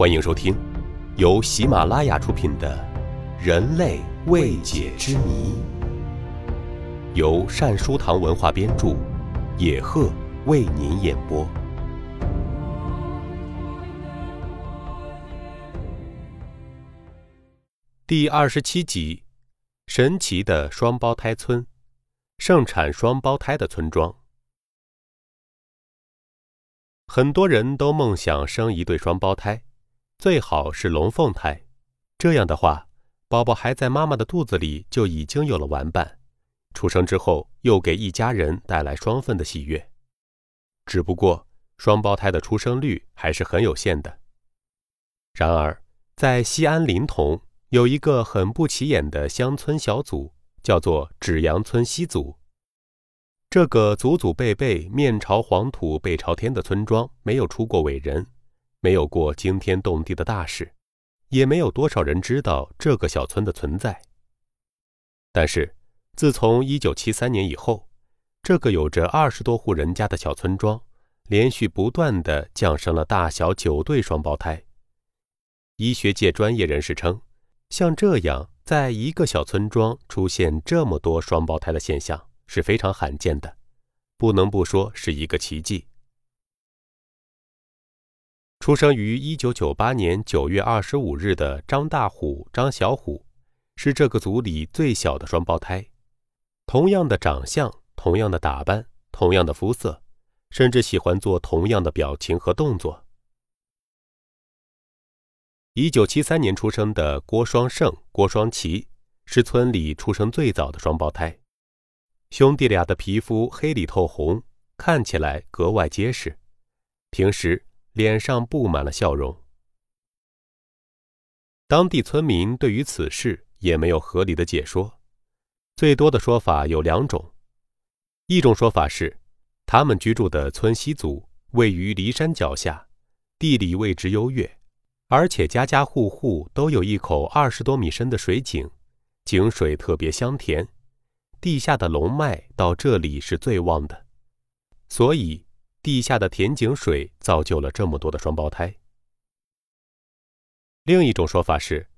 欢迎收听由喜马拉雅出品的《人类未解之谜》，由善书堂文化编著，野鹤为您演播。第二十七集：神奇的双胞胎村，盛产双胞胎的村庄。很多人都梦想生一对双胞胎，最好是龙凤胎。这样的话，宝宝还在妈妈的肚子里就已经有了玩伴，出生之后又给一家人带来双份的喜悦。只不过，双胞胎的出生率还是很有限的。然而，在西安临潼有一个很不起眼的乡村小组，叫做芷阳村西组。这个祖祖辈辈面朝黄土背朝天的村庄，没有出过伟人，没有过惊天动地的大事，也没有多少人知道这个小村的存在。但是，自从1973年以后，这个有着二十多户人家的小村庄，连续不断的降生了大小九对双胞胎。医学界专业人士称，像这样在一个小村庄出现这么多双胞胎的现象。是非常罕见的，不能不说是一个奇迹。出生于一九九八年九月二十五日的张大虎、张小虎，是这个组里最小的双胞胎。同样的长相，同样的打扮，同样的肤色，甚至喜欢做同样的表情和动作。一九七三年出生的郭双胜、郭双奇，是村里出生最早的双胞胎。兄弟俩的皮肤黑里透红，看起来格外结实，平时脸上布满了笑容。当地村民对于此事也没有合理的解说，最多的说法有两种：一种说法是，他们居住的村西组位于骊山脚下，地理位置优越，而且家家户户都有一口二十多米深的水井，井水特别香甜。地下的龙脉到这里是最旺的，所以地下的甜井水造就了这么多的双胞胎。另一种说法是，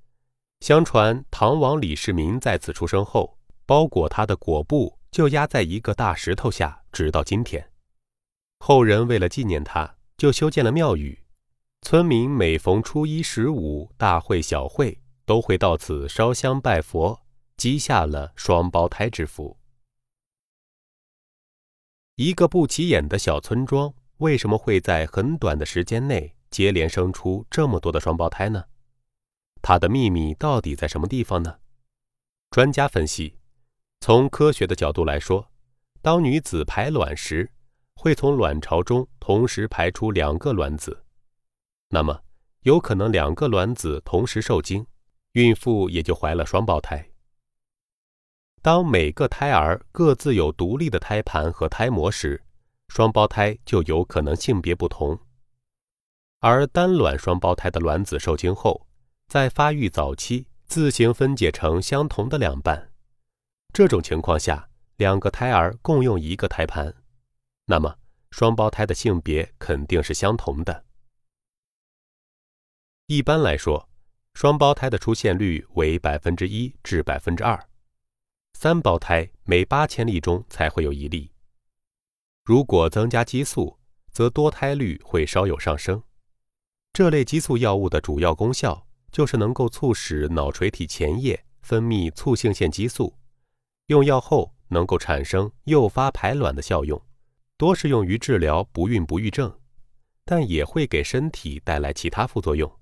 相传唐王李世民在此出生后，包裹他的裹布就压在一个大石头下，直到今天。后人为了纪念他，就修建了庙宇，村民每逢初一、十五，大会小会都会到此烧香拜佛。积下了双胞胎之福。一个不起眼的小村庄，为什么会在很短的时间内接连生出这么多的双胞胎呢？它的秘密到底在什么地方呢？专家分析，从科学的角度来说，当女子排卵时，会从卵巢中同时排出两个卵子，那么有可能两个卵子同时受精，孕妇也就怀了双胞胎。当每个胎儿各自有独立的胎盘和胎膜时，双胞胎就有可能性别不同。而单卵双胞胎的卵子受精后，在发育早期自行分解成相同的两半，这种情况下，两个胎儿共用一个胎盘，那么双胞胎的性别肯定是相同的。一般来说，双胞胎的出现率为百分之一至百分之二。三胞胎每八千例中才会有一例。如果增加激素，则多胎率会稍有上升。这类激素药物的主要功效就是能够促使脑垂体前叶分泌促性腺激素，用药后能够产生诱发排卵的效用，多是用于治疗不孕不育症，但也会给身体带来其他副作用，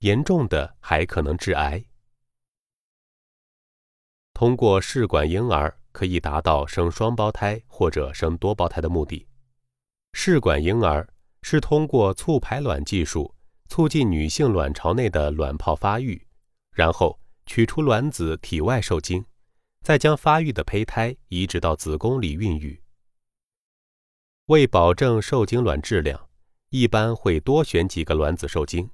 严重的还可能致癌。通过试管婴儿可以达到生双胞胎或者生多胞胎的目的。试管婴儿是通过促排卵技术促进女性卵巢内的卵泡发育，然后取出卵子体外受精，再将发育的胚胎移植到子宫里孕育。为保证受精卵质量，一般会多选几个卵子受精，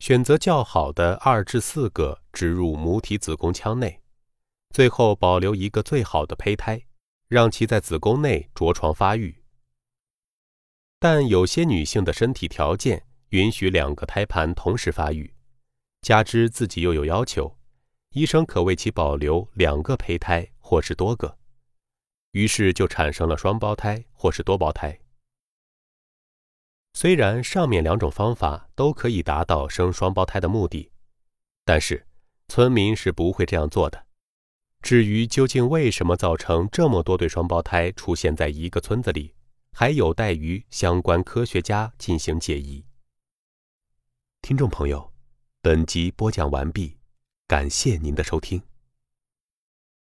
选择较好的二至四个植入母体子宫腔内。最后保留一个最好的胚胎，让其在子宫内着床发育。但有些女性的身体条件允许两个胎盘同时发育，加之自己又有要求，医生可为其保留两个胚胎或是多个，于是就产生了双胞胎或是多胞胎。虽然上面两种方法都可以达到生双胞胎的目的，但是村民是不会这样做的。至于究竟为什么造成这么多对双胞胎出现在一个村子里，还有待于相关科学家进行解疑。听众朋友，本集播讲完毕，感谢您的收听。